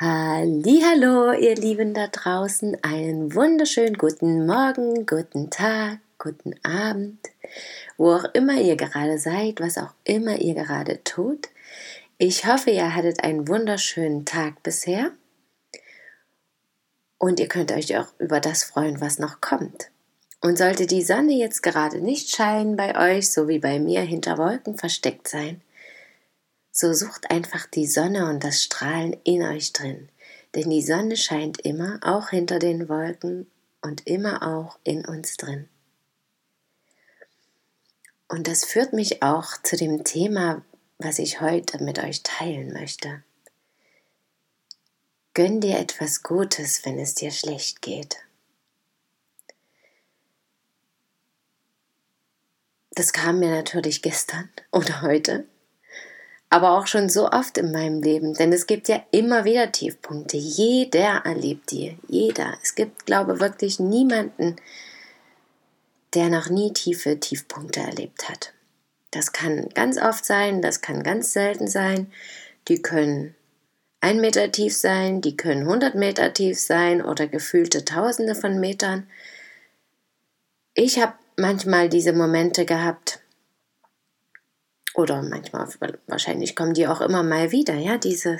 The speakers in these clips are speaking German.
Hallo, ihr Lieben da draußen, einen wunderschönen guten Morgen, guten Tag, guten Abend, wo auch immer ihr gerade seid, was auch immer ihr gerade tut. Ich hoffe, ihr hattet einen wunderschönen Tag bisher und ihr könnt euch auch über das freuen, was noch kommt. Und sollte die Sonne jetzt gerade nicht scheinen bei euch, so wie bei mir hinter Wolken versteckt sein, so sucht einfach die Sonne und das Strahlen in euch drin. Denn die Sonne scheint immer, auch hinter den Wolken und immer auch in uns drin. Und das führt mich auch zu dem Thema, was ich heute mit euch teilen möchte. Gönn dir etwas Gutes, wenn es dir schlecht geht. Das kam mir natürlich gestern oder heute aber auch schon so oft in meinem Leben, denn es gibt ja immer wieder Tiefpunkte. Jeder erlebt die, jeder. Es gibt, glaube ich, wirklich niemanden, der noch nie tiefe Tiefpunkte erlebt hat. Das kann ganz oft sein, das kann ganz selten sein. Die können ein Meter tief sein, die können 100 Meter tief sein oder gefühlte Tausende von Metern. Ich habe manchmal diese Momente gehabt, oder manchmal, wahrscheinlich kommen die auch immer mal wieder, ja, diese,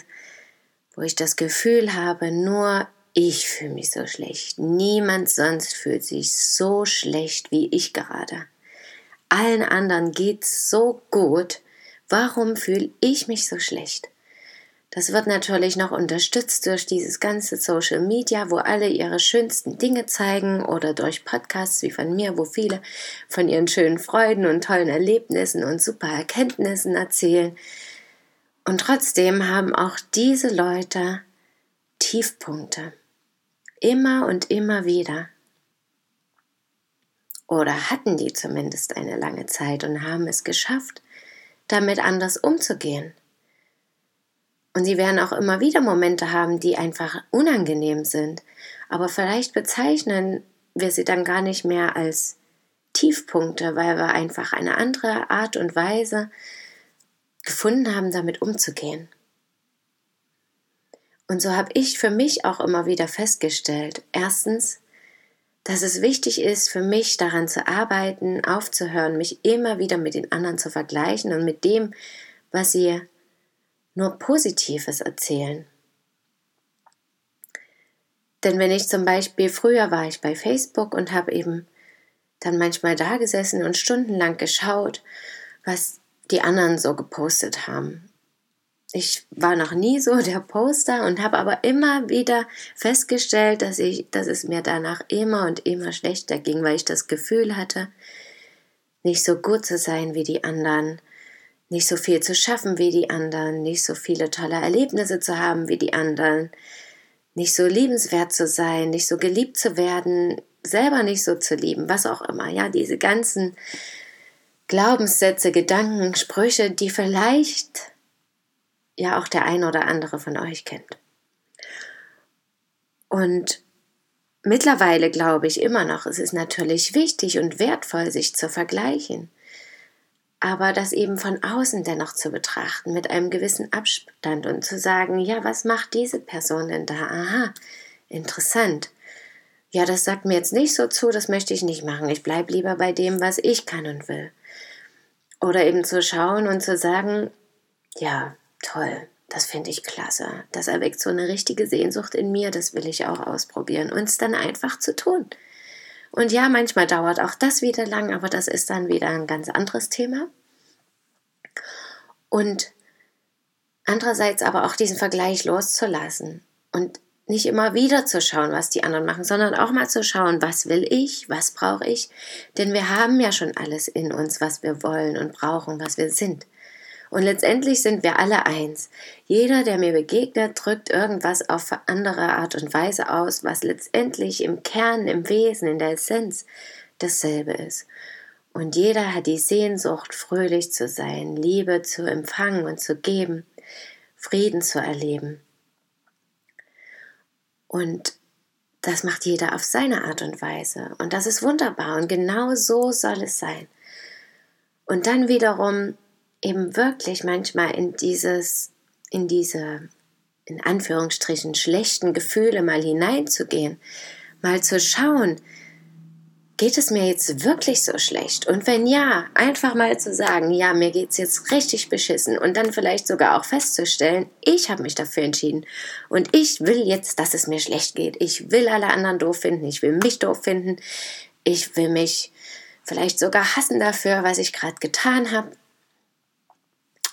wo ich das Gefühl habe, nur ich fühle mich so schlecht. Niemand sonst fühlt sich so schlecht wie ich gerade. Allen anderen geht's so gut. Warum fühle ich mich so schlecht? Das wird natürlich noch unterstützt durch dieses ganze Social Media, wo alle ihre schönsten Dinge zeigen oder durch Podcasts wie von mir, wo viele von ihren schönen Freuden und tollen Erlebnissen und super Erkenntnissen erzählen. Und trotzdem haben auch diese Leute Tiefpunkte. Immer und immer wieder. Oder hatten die zumindest eine lange Zeit und haben es geschafft, damit anders umzugehen. Und sie werden auch immer wieder Momente haben, die einfach unangenehm sind. Aber vielleicht bezeichnen wir sie dann gar nicht mehr als Tiefpunkte, weil wir einfach eine andere Art und Weise gefunden haben, damit umzugehen. Und so habe ich für mich auch immer wieder festgestellt, erstens, dass es wichtig ist, für mich daran zu arbeiten, aufzuhören, mich immer wieder mit den anderen zu vergleichen und mit dem, was sie nur Positives erzählen. Denn wenn ich zum Beispiel, früher war ich bei Facebook und habe eben dann manchmal da gesessen und stundenlang geschaut, was die anderen so gepostet haben. Ich war noch nie so der Poster und habe aber immer wieder festgestellt, dass ich, dass es mir danach immer und immer schlechter ging, weil ich das Gefühl hatte, nicht so gut zu sein wie die anderen, nicht so viel zu schaffen wie die anderen, nicht so viele tolle Erlebnisse zu haben wie die anderen, nicht so liebenswert zu sein, nicht so geliebt zu werden, selber nicht so zu lieben, was auch immer. Ja, diese ganzen Glaubenssätze, Gedanken, Sprüche, die vielleicht ja auch der ein oder andere von euch kennt. Und mittlerweile glaube ich immer noch, es ist natürlich wichtig und wertvoll, sich zu vergleichen aber das eben von außen dennoch zu betrachten, mit einem gewissen Abstand und zu sagen, ja, was macht diese Person denn da? Aha, interessant. Ja, das sagt mir jetzt nicht so zu, das möchte ich nicht machen. Ich bleibe lieber bei dem, was ich kann und will. Oder eben zu schauen und zu sagen, ja, toll, das finde ich klasse. Das erweckt so eine richtige Sehnsucht in mir, das will ich auch ausprobieren und es dann einfach zu tun. Und ja, manchmal dauert auch das wieder lang, aber das ist dann wieder ein ganz anderes Thema. Und andererseits aber auch diesen Vergleich loszulassen und nicht immer wieder zu schauen, was die anderen machen, sondern auch mal zu schauen, was will ich, was brauche ich, denn wir haben ja schon alles in uns, was wir wollen und brauchen, was wir sind. Und letztendlich sind wir alle eins. Jeder, der mir begegnet, drückt irgendwas auf andere Art und Weise aus, was letztendlich im Kern, im Wesen, in der Essenz dasselbe ist. Und jeder hat die Sehnsucht, fröhlich zu sein, Liebe zu empfangen und zu geben, Frieden zu erleben. Und das macht jeder auf seine Art und Weise. Und das ist wunderbar. Und genau so soll es sein. Und dann wiederum eben wirklich manchmal in dieses, in diese, in Anführungsstrichen, schlechten Gefühle mal hineinzugehen, mal zu schauen, geht es mir jetzt wirklich so schlecht? Und wenn ja, einfach mal zu sagen, ja, mir geht es jetzt richtig beschissen und dann vielleicht sogar auch festzustellen, ich habe mich dafür entschieden und ich will jetzt, dass es mir schlecht geht. Ich will alle anderen doof finden, ich will mich doof finden, ich will mich vielleicht sogar hassen dafür, was ich gerade getan habe.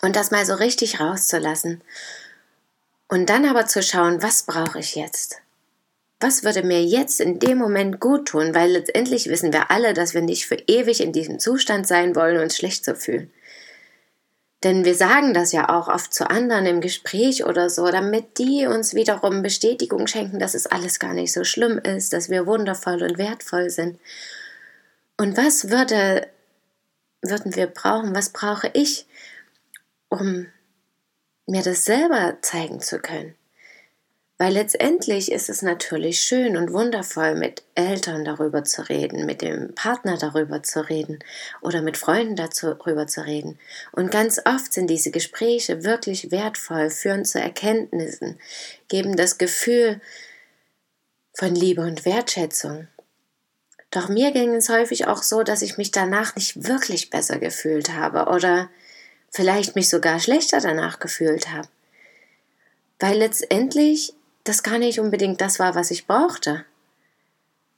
Und das mal so richtig rauszulassen. Und dann aber zu schauen, was brauche ich jetzt? was würde mir jetzt in dem Moment gut tun, weil letztendlich wissen wir alle, dass wir nicht für ewig in diesem Zustand sein wollen, uns schlecht zu fühlen. Denn wir sagen das ja auch oft zu anderen im Gespräch oder so, damit die uns wiederum Bestätigung schenken, dass es alles gar nicht so schlimm ist, dass wir wundervoll und wertvoll sind. Und was würde, würden wir brauchen, was brauche ich, um mir das selber zeigen zu können? Weil letztendlich ist es natürlich schön und wundervoll, mit Eltern darüber zu reden, mit dem Partner darüber zu reden oder mit Freunden darüber zu reden. Und ganz oft sind diese Gespräche wirklich wertvoll, führen zu Erkenntnissen, geben das Gefühl von Liebe und Wertschätzung. Doch mir ging es häufig auch so, dass ich mich danach nicht wirklich besser gefühlt habe oder vielleicht mich sogar schlechter danach gefühlt habe. Weil letztendlich das gar nicht unbedingt das war, was ich brauchte.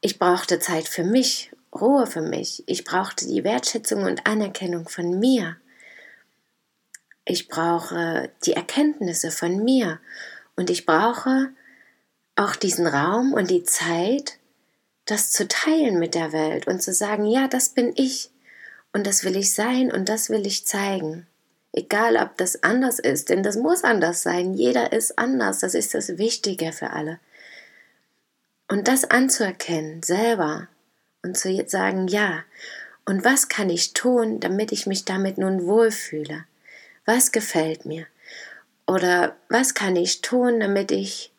Ich brauchte Zeit für mich, Ruhe für mich. Ich brauchte die Wertschätzung und Anerkennung von mir. Ich brauche die Erkenntnisse von mir. Und ich brauche auch diesen Raum und die Zeit, das zu teilen mit der Welt und zu sagen, ja, das bin ich. Und das will ich sein und das will ich zeigen. Egal, ob das anders ist, denn das muss anders sein. Jeder ist anders. Das ist das Wichtige für alle. Und das anzuerkennen, selber, und zu sagen, ja, und was kann ich tun, damit ich mich damit nun wohlfühle? Was gefällt mir? Oder was kann ich tun, damit ich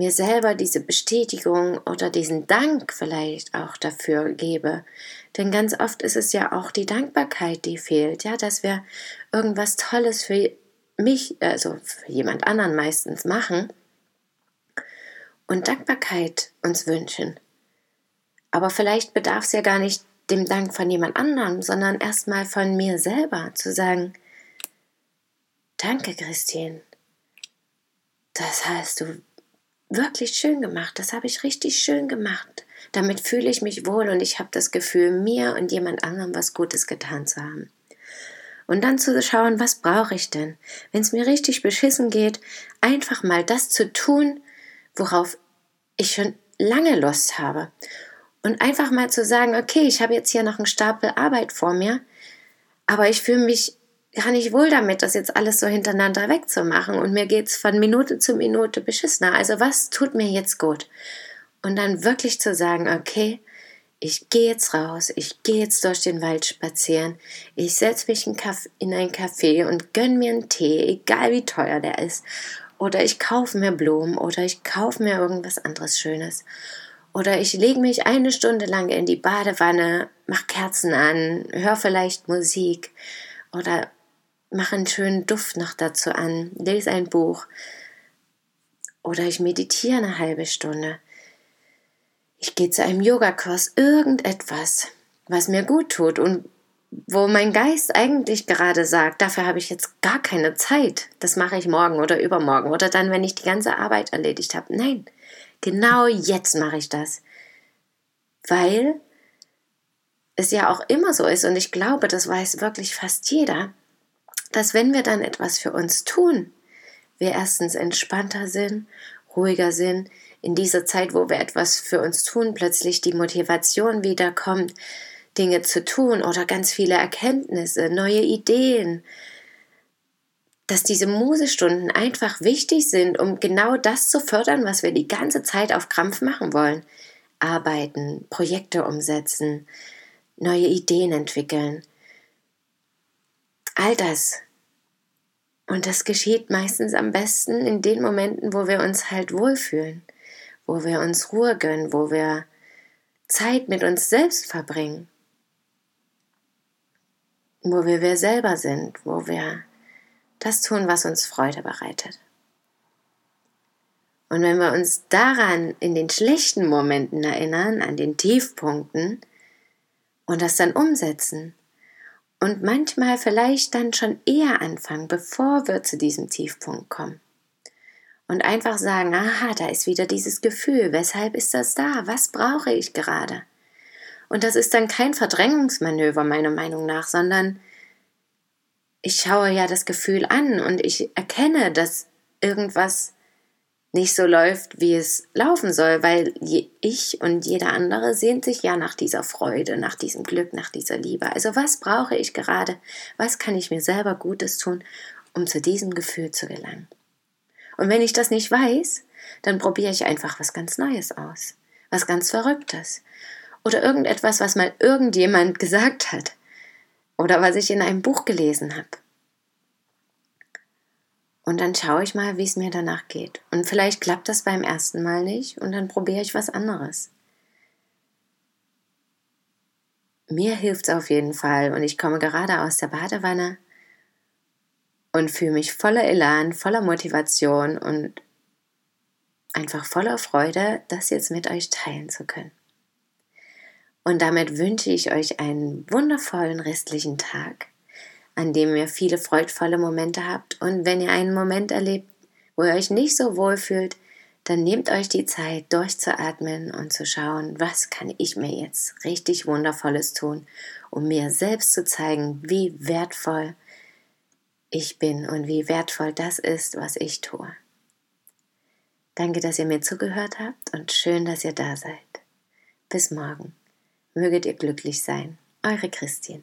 mir selber diese Bestätigung oder diesen Dank vielleicht auch dafür gebe. Denn ganz oft ist es ja auch die Dankbarkeit, die fehlt, ja, dass wir irgendwas Tolles für mich, also für jemand anderen meistens machen und Dankbarkeit uns wünschen. Aber vielleicht bedarf es ja gar nicht dem Dank von jemand anderem, sondern erstmal von mir selber zu sagen, danke Christine. Das hast du wirklich schön gemacht. Das habe ich richtig schön gemacht. Damit fühle ich mich wohl und ich habe das Gefühl, mir und jemand anderem was Gutes getan zu haben. Und dann zu schauen, was brauche ich denn? Wenn es mir richtig beschissen geht, einfach mal das zu tun, worauf ich schon lange Lust habe. Und einfach mal zu sagen, okay, ich habe jetzt hier noch einen Stapel Arbeit vor mir, aber ich fühle mich gar nicht wohl damit, das jetzt alles so hintereinander wegzumachen und mir geht's von Minute zu Minute beschissener. Also was tut mir jetzt gut? Und dann wirklich zu sagen, okay, ich gehe jetzt raus, ich gehe jetzt durch den Wald spazieren, ich setze mich in ein Café und gönn mir einen Tee, egal wie teuer der ist. Oder ich kaufe mir Blumen oder ich kaufe mir irgendwas anderes Schönes. Oder ich lege mich eine Stunde lang in die Badewanne, mach Kerzen an, höre vielleicht Musik oder mache einen schönen Duft noch dazu an, lese ein Buch oder ich meditiere eine halbe Stunde. Ich gehe zu einem Yogakurs, irgendetwas, was mir gut tut und wo mein Geist eigentlich gerade sagt, dafür habe ich jetzt gar keine Zeit. Das mache ich morgen oder übermorgen oder dann, wenn ich die ganze Arbeit erledigt habe. Nein, genau jetzt mache ich das. Weil es ja auch immer so ist und ich glaube, das weiß wirklich fast jeder, dass wenn wir dann etwas für uns tun, wir erstens entspannter sind, ruhiger sind, in dieser Zeit, wo wir etwas für uns tun, plötzlich die Motivation wiederkommt, Dinge zu tun oder ganz viele Erkenntnisse, neue Ideen, dass diese Musestunden einfach wichtig sind, um genau das zu fördern, was wir die ganze Zeit auf Krampf machen wollen. Arbeiten, Projekte umsetzen, neue Ideen entwickeln. All das. Und das geschieht meistens am besten in den Momenten, wo wir uns halt wohlfühlen, wo wir uns Ruhe gönnen, wo wir Zeit mit uns selbst verbringen, wo wir wir selber sind, wo wir das tun, was uns Freude bereitet. Und wenn wir uns daran in den schlechten Momenten erinnern, an den Tiefpunkten und das dann umsetzen und manchmal vielleicht dann schon eher anfangen, bevor wir zu diesem Tiefpunkt kommen. Und einfach sagen, aha, da ist wieder dieses Gefühl, weshalb ist das da? Was brauche ich gerade? Und das ist dann kein Verdrängungsmanöver meiner Meinung nach, sondern ich schaue ja das Gefühl an und ich erkenne, dass irgendwas nicht so läuft, wie es laufen soll, weil ich und jeder andere sehnt sich ja nach dieser Freude, nach diesem Glück, nach dieser Liebe. Also was brauche ich gerade? Was kann ich mir selber Gutes tun, um zu diesem Gefühl zu gelangen? Und wenn ich das nicht weiß, dann probiere ich einfach was ganz Neues aus, was ganz Verrücktes oder irgendetwas, was mal irgendjemand gesagt hat oder was ich in einem Buch gelesen habe. Und dann schaue ich mal, wie es mir danach geht. Und vielleicht klappt das beim ersten Mal nicht und dann probiere ich was anderes. Mir hilft es auf jeden Fall und ich komme gerade aus der Badewanne und fühle mich voller Elan, voller Motivation und einfach voller Freude, das jetzt mit euch teilen zu können. Und damit wünsche ich euch einen wundervollen restlichen Tag, an dem ihr viele freudvolle Momente habt. Und wenn ihr einen Moment erlebt, wo ihr euch nicht so wohl fühlt, dann nehmt euch die Zeit, durchzuatmen und zu schauen, was kann ich mir jetzt richtig Wundervolles tun, um mir selbst zu zeigen, wie wertvoll ich bin und wie wertvoll das ist, was ich tue. Danke, dass ihr mir zugehört habt und schön, dass ihr da seid. Bis morgen. Möget ihr glücklich sein. Eure Christine.